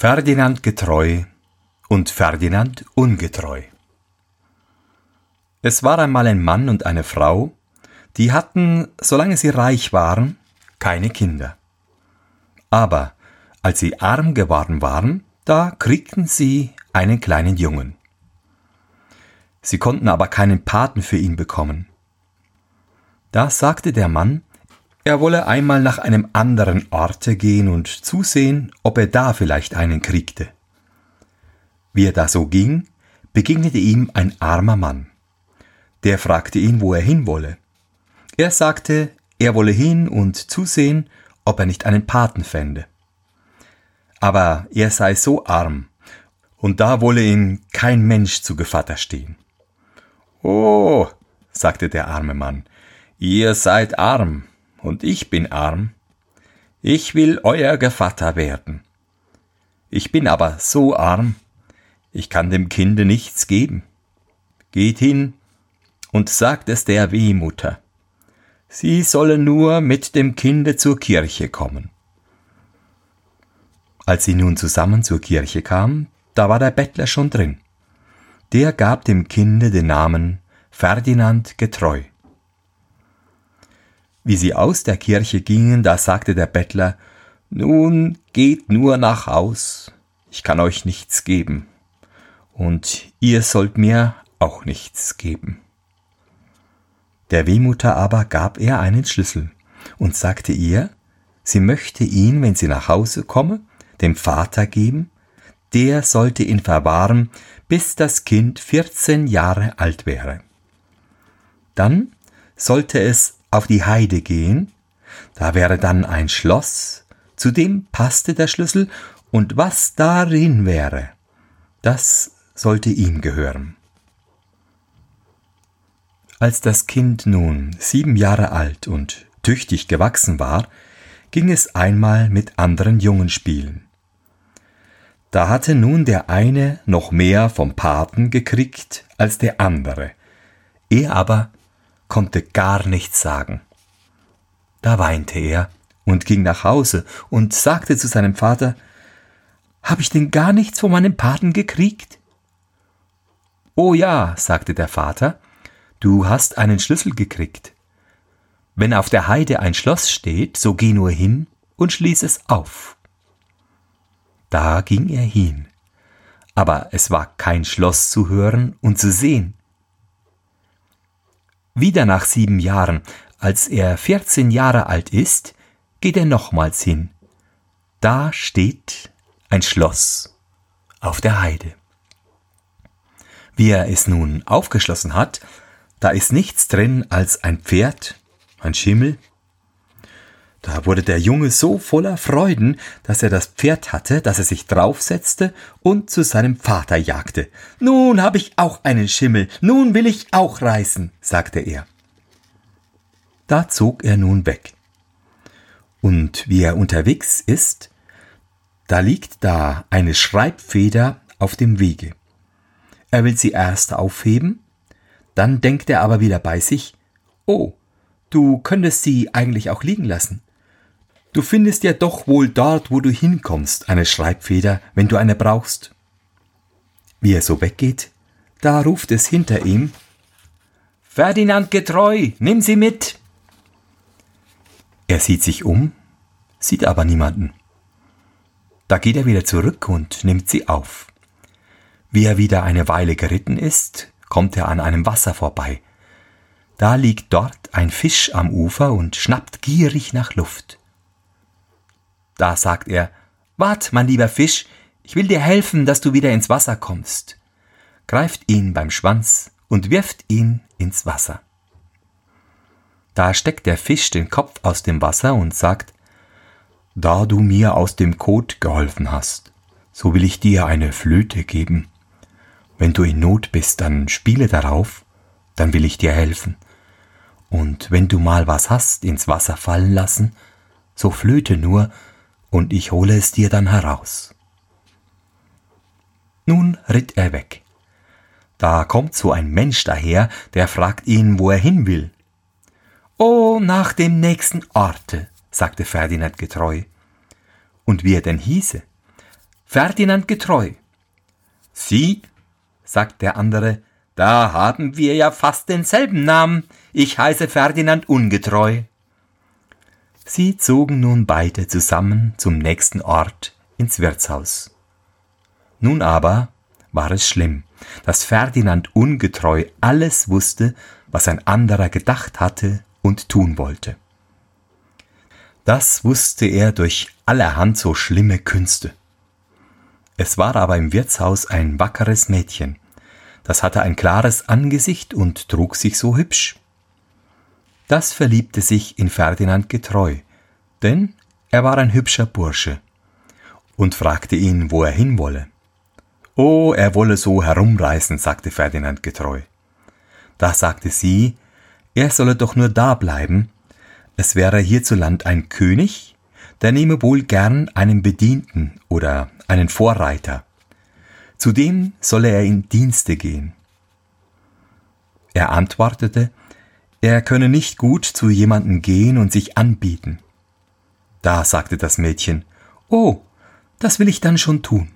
Ferdinand getreu und Ferdinand ungetreu. Es war einmal ein Mann und eine Frau, die hatten, solange sie reich waren, keine Kinder. Aber als sie arm geworden waren, da kriegten sie einen kleinen Jungen. Sie konnten aber keinen Paten für ihn bekommen. Da sagte der Mann, er wolle einmal nach einem anderen Orte gehen und zusehen, ob er da vielleicht einen kriegte. Wie er da so ging, begegnete ihm ein armer Mann. Der fragte ihn, wo er hin wolle. Er sagte, er wolle hin und zusehen, ob er nicht einen Paten fände. Aber er sei so arm, und da wolle ihm kein Mensch zu Gevatter stehen. Oh, sagte der arme Mann, ihr seid arm, und ich bin arm. Ich will euer Gevatter werden. Ich bin aber so arm, ich kann dem Kinde nichts geben. Geht hin und sagt es der Wehmutter. Sie solle nur mit dem Kinde zur Kirche kommen. Als sie nun zusammen zur Kirche kamen, da war der Bettler schon drin. Der gab dem Kinde den Namen Ferdinand getreu. Wie sie aus der Kirche gingen, da sagte der Bettler, Nun geht nur nach Haus, ich kann euch nichts geben, und ihr sollt mir auch nichts geben. Der Wehmutter aber gab er einen Schlüssel und sagte ihr, sie möchte ihn, wenn sie nach Hause komme, dem Vater geben, der sollte ihn verwahren, bis das Kind vierzehn Jahre alt wäre. Dann sollte es auf die Heide gehen, da wäre dann ein Schloss, zu dem passte der Schlüssel, und was darin wäre, das sollte ihm gehören. Als das Kind nun sieben Jahre alt und tüchtig gewachsen war, ging es einmal mit anderen Jungen spielen. Da hatte nun der eine noch mehr vom Paten gekriegt als der andere, er aber konnte gar nichts sagen. Da weinte er und ging nach Hause und sagte zu seinem Vater, Hab ich denn gar nichts von meinem Paten gekriegt? Oh ja, sagte der Vater, du hast einen Schlüssel gekriegt. Wenn auf der Heide ein Schloss steht, so geh nur hin und schließ es auf. Da ging er hin, aber es war kein Schloss zu hören und zu sehen. Wieder nach sieben Jahren, als er vierzehn Jahre alt ist, geht er nochmals hin. Da steht ein Schloss auf der Heide. Wie er es nun aufgeschlossen hat, da ist nichts drin als ein Pferd, ein Schimmel, da wurde der Junge so voller Freuden, dass er das Pferd hatte, dass er sich draufsetzte und zu seinem Vater jagte. Nun hab ich auch einen Schimmel, nun will ich auch reißen, sagte er. Da zog er nun weg. Und wie er unterwegs ist, da liegt da eine Schreibfeder auf dem Wege. Er will sie erst aufheben, dann denkt er aber wieder bei sich, oh, du könntest sie eigentlich auch liegen lassen. Du findest ja doch wohl dort, wo du hinkommst, eine Schreibfeder, wenn du eine brauchst. Wie er so weggeht, da ruft es hinter ihm Ferdinand getreu, nimm sie mit. Er sieht sich um, sieht aber niemanden. Da geht er wieder zurück und nimmt sie auf. Wie er wieder eine Weile geritten ist, kommt er an einem Wasser vorbei. Da liegt dort ein Fisch am Ufer und schnappt gierig nach Luft. Da sagt er, Wart, mein lieber Fisch, ich will dir helfen, dass du wieder ins Wasser kommst. Greift ihn beim Schwanz und wirft ihn ins Wasser. Da steckt der Fisch den Kopf aus dem Wasser und sagt, Da du mir aus dem Kot geholfen hast, so will ich dir eine Flöte geben. Wenn du in Not bist, dann spiele darauf, dann will ich dir helfen. Und wenn du mal was hast ins Wasser fallen lassen, so flöte nur, und ich hole es dir dann heraus. Nun ritt er weg. Da kommt so ein Mensch daher, der fragt ihn, wo er hin will. Oh, nach dem nächsten Orte, sagte Ferdinand getreu. Und wie er denn hieße? Ferdinand getreu. Sie, sagt der andere, da haben wir ja fast denselben Namen. Ich heiße Ferdinand ungetreu. Sie zogen nun beide zusammen zum nächsten Ort ins Wirtshaus. Nun aber war es schlimm, dass Ferdinand ungetreu alles wusste, was ein anderer gedacht hatte und tun wollte. Das wusste er durch allerhand so schlimme Künste. Es war aber im Wirtshaus ein wackeres Mädchen, das hatte ein klares Angesicht und trug sich so hübsch. Das verliebte sich in Ferdinand getreu, denn er war ein hübscher Bursche, und fragte ihn, wo er hin wolle. Oh, er wolle so herumreisen, sagte Ferdinand getreu. Da sagte sie, er solle doch nur da bleiben, es wäre hierzuland ein König, der nehme wohl gern einen Bedienten oder einen Vorreiter. Zudem solle er in Dienste gehen. Er antwortete, er könne nicht gut zu jemanden gehen und sich anbieten. Da sagte das Mädchen, Oh, das will ich dann schon tun.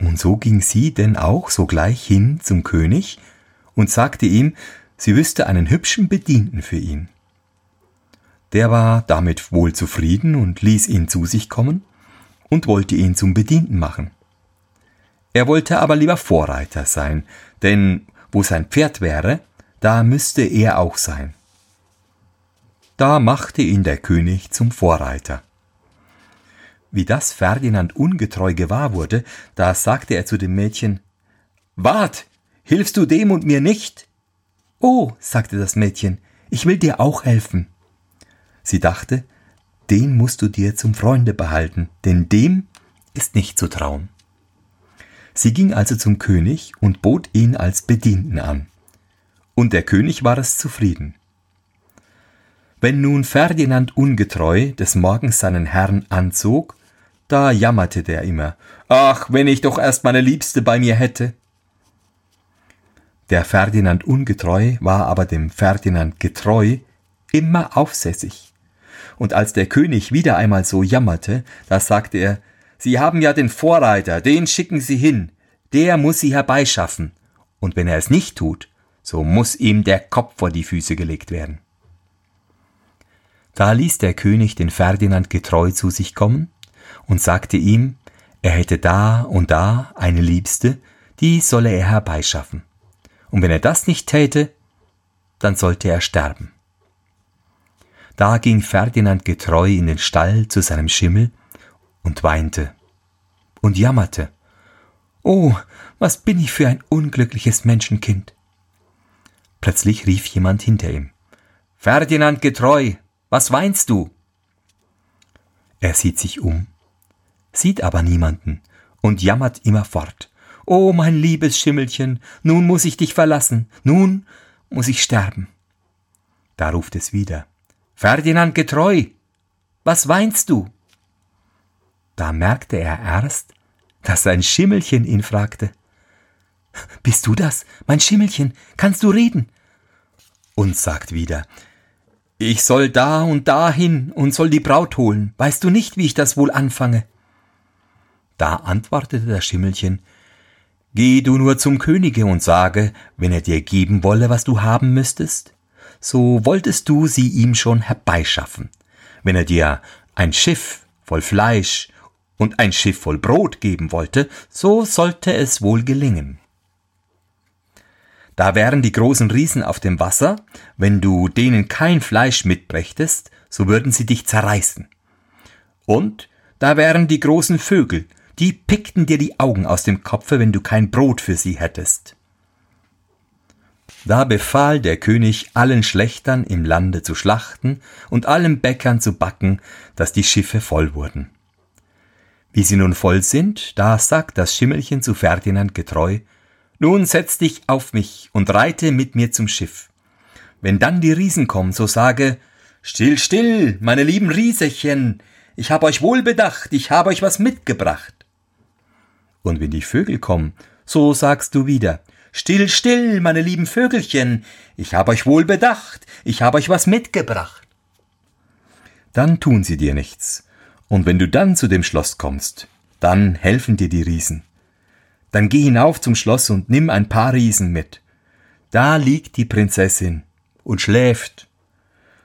Und so ging sie denn auch sogleich hin zum König und sagte ihm, sie wüsste einen hübschen Bedienten für ihn. Der war damit wohl zufrieden und ließ ihn zu sich kommen und wollte ihn zum Bedienten machen. Er wollte aber lieber Vorreiter sein, denn wo sein Pferd wäre, da müsste er auch sein. Da machte ihn der König zum Vorreiter. Wie das Ferdinand ungetreu gewahr wurde, da sagte er zu dem Mädchen Wart, hilfst du dem und mir nicht? Oh, sagte das Mädchen, ich will dir auch helfen. Sie dachte, den musst du dir zum Freunde behalten, denn dem ist nicht zu trauen. Sie ging also zum König und bot ihn als Bedienten an. Und der König war es zufrieden. Wenn nun Ferdinand ungetreu des Morgens seinen Herrn anzog, da jammerte der immer, ach, wenn ich doch erst meine Liebste bei mir hätte. Der Ferdinand ungetreu war aber dem Ferdinand getreu immer aufsässig. Und als der König wieder einmal so jammerte, da sagte er, Sie haben ja den Vorreiter, den schicken Sie hin, der muss sie herbeischaffen, und wenn er es nicht tut, so muss ihm der Kopf vor die Füße gelegt werden. Da ließ der König den Ferdinand getreu zu sich kommen und sagte ihm, er hätte da und da eine Liebste, die solle er herbeischaffen. Und wenn er das nicht täte, dann sollte er sterben. Da ging Ferdinand getreu in den Stall zu seinem Schimmel und weinte und jammerte. Oh, was bin ich für ein unglückliches Menschenkind. Plötzlich rief jemand hinter ihm. Ferdinand getreu, was weinst du? Er sieht sich um, sieht aber niemanden und jammert immerfort. Oh, mein liebes Schimmelchen, nun muss ich dich verlassen, nun muss ich sterben. Da ruft es wieder. Ferdinand getreu, was weinst du? Da merkte er erst, dass sein Schimmelchen ihn fragte. Bist du das, mein Schimmelchen? Kannst du reden? Und sagt wieder, ich soll da und da hin und soll die Braut holen. Weißt du nicht, wie ich das wohl anfange? Da antwortete das Schimmelchen, Geh du nur zum Könige und sage, wenn er dir geben wolle, was du haben müsstest, so wolltest du sie ihm schon herbeischaffen. Wenn er dir ein Schiff voll Fleisch und ein Schiff voll Brot geben wollte, so sollte es wohl gelingen. Da wären die großen Riesen auf dem Wasser, wenn du denen kein Fleisch mitbrächtest, so würden sie dich zerreißen. Und da wären die großen Vögel, die pickten dir die Augen aus dem Kopfe, wenn du kein Brot für sie hättest. Da befahl der König allen Schlechtern im Lande zu schlachten und allen Bäckern zu backen, dass die Schiffe voll wurden. Wie sie nun voll sind, da sagt das Schimmelchen zu Ferdinand getreu, nun setz dich auf mich und reite mit mir zum Schiff. Wenn dann die Riesen kommen, so sage, Still, still, meine lieben Riesechen, ich hab euch wohl bedacht, ich hab euch was mitgebracht. Und wenn die Vögel kommen, so sagst du wieder, Still, still, meine lieben Vögelchen, ich hab euch wohl bedacht, ich hab euch was mitgebracht. Dann tun sie dir nichts, und wenn du dann zu dem Schloss kommst, Dann helfen dir die Riesen. Dann geh hinauf zum Schloss und nimm ein paar Riesen mit. Da liegt die Prinzessin und schläft.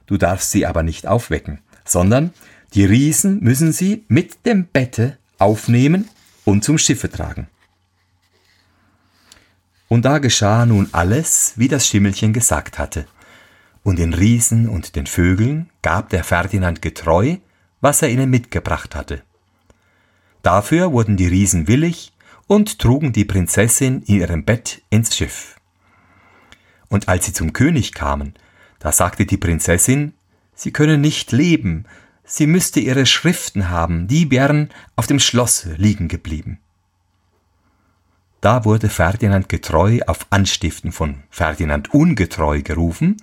Du darfst sie aber nicht aufwecken, sondern die Riesen müssen sie mit dem Bette aufnehmen und zum Schiffe tragen. Und da geschah nun alles, wie das Schimmelchen gesagt hatte. Und den Riesen und den Vögeln gab der Ferdinand getreu, was er ihnen mitgebracht hatte. Dafür wurden die Riesen willig und trugen die Prinzessin in ihrem Bett ins Schiff. Und als sie zum König kamen, da sagte die Prinzessin, sie könne nicht leben, sie müsste ihre Schriften haben, die wären auf dem Schlosse liegen geblieben. Da wurde Ferdinand getreu auf Anstiften von Ferdinand ungetreu gerufen,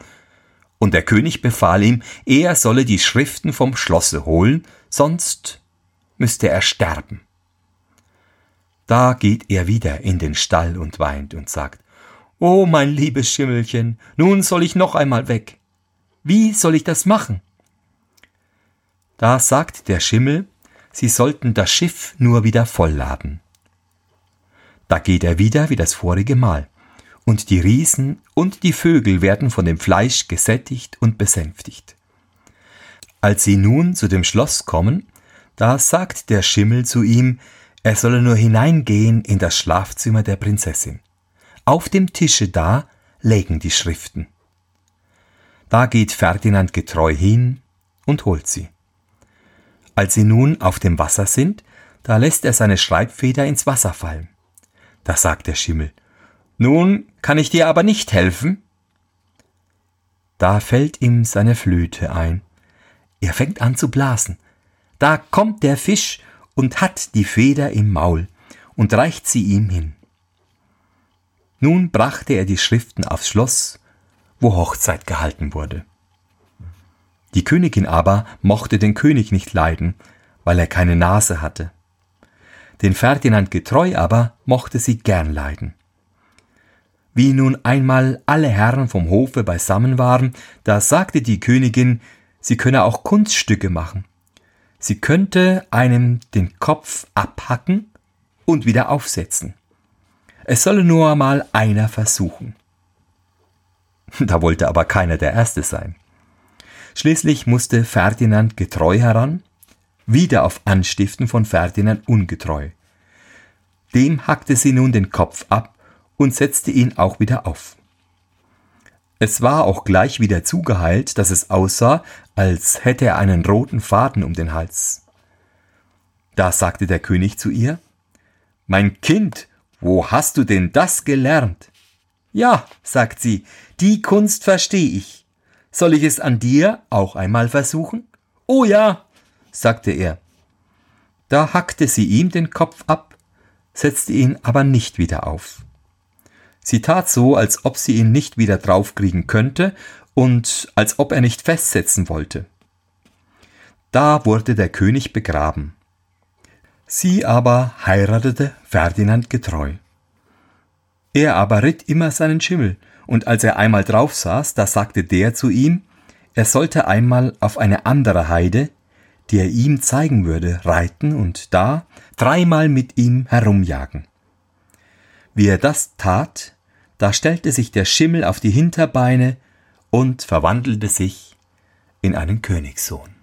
und der König befahl ihm, er solle die Schriften vom Schlosse holen, sonst müsste er sterben. Da geht er wieder in den Stall und weint und sagt, Oh, mein liebes Schimmelchen, nun soll ich noch einmal weg. Wie soll ich das machen? Da sagt der Schimmel, sie sollten das Schiff nur wieder vollladen. Da geht er wieder wie das vorige Mal, und die Riesen und die Vögel werden von dem Fleisch gesättigt und besänftigt. Als sie nun zu dem Schloss kommen, da sagt der Schimmel zu ihm, er solle nur hineingehen in das Schlafzimmer der Prinzessin. Auf dem Tische da lägen die Schriften. Da geht Ferdinand getreu hin und holt sie. Als sie nun auf dem Wasser sind, da lässt er seine Schreibfeder ins Wasser fallen. Da sagt der Schimmel, Nun kann ich dir aber nicht helfen. Da fällt ihm seine Flöte ein. Er fängt an zu blasen. Da kommt der Fisch und hat die Feder im Maul und reicht sie ihm hin. Nun brachte er die Schriften aufs Schloss, wo Hochzeit gehalten wurde. Die Königin aber mochte den König nicht leiden, weil er keine Nase hatte. Den Ferdinand getreu aber mochte sie gern leiden. Wie nun einmal alle Herren vom Hofe beisammen waren, da sagte die Königin, sie könne auch Kunststücke machen. Sie könnte einem den Kopf abhacken und wieder aufsetzen. Es solle nur mal einer versuchen. Da wollte aber keiner der Erste sein. Schließlich musste Ferdinand getreu heran, wieder auf Anstiften von Ferdinand ungetreu. Dem hackte sie nun den Kopf ab und setzte ihn auch wieder auf. Es war auch gleich wieder zugeheilt, dass es aussah, als hätte er einen roten Faden um den Hals. Da sagte der König zu ihr, Mein Kind, wo hast du denn das gelernt? Ja, sagt sie, die Kunst verstehe ich. Soll ich es an dir auch einmal versuchen? Oh ja, sagte er. Da hackte sie ihm den Kopf ab, setzte ihn aber nicht wieder auf. Sie tat so, als ob sie ihn nicht wieder draufkriegen könnte und als ob er nicht festsetzen wollte. Da wurde der König begraben. Sie aber heiratete Ferdinand getreu. Er aber ritt immer seinen Schimmel, und als er einmal drauf saß, da sagte der zu ihm, er sollte einmal auf eine andere Heide, die er ihm zeigen würde, reiten und da dreimal mit ihm herumjagen. Wie er das tat, da stellte sich der Schimmel auf die Hinterbeine und verwandelte sich in einen Königssohn.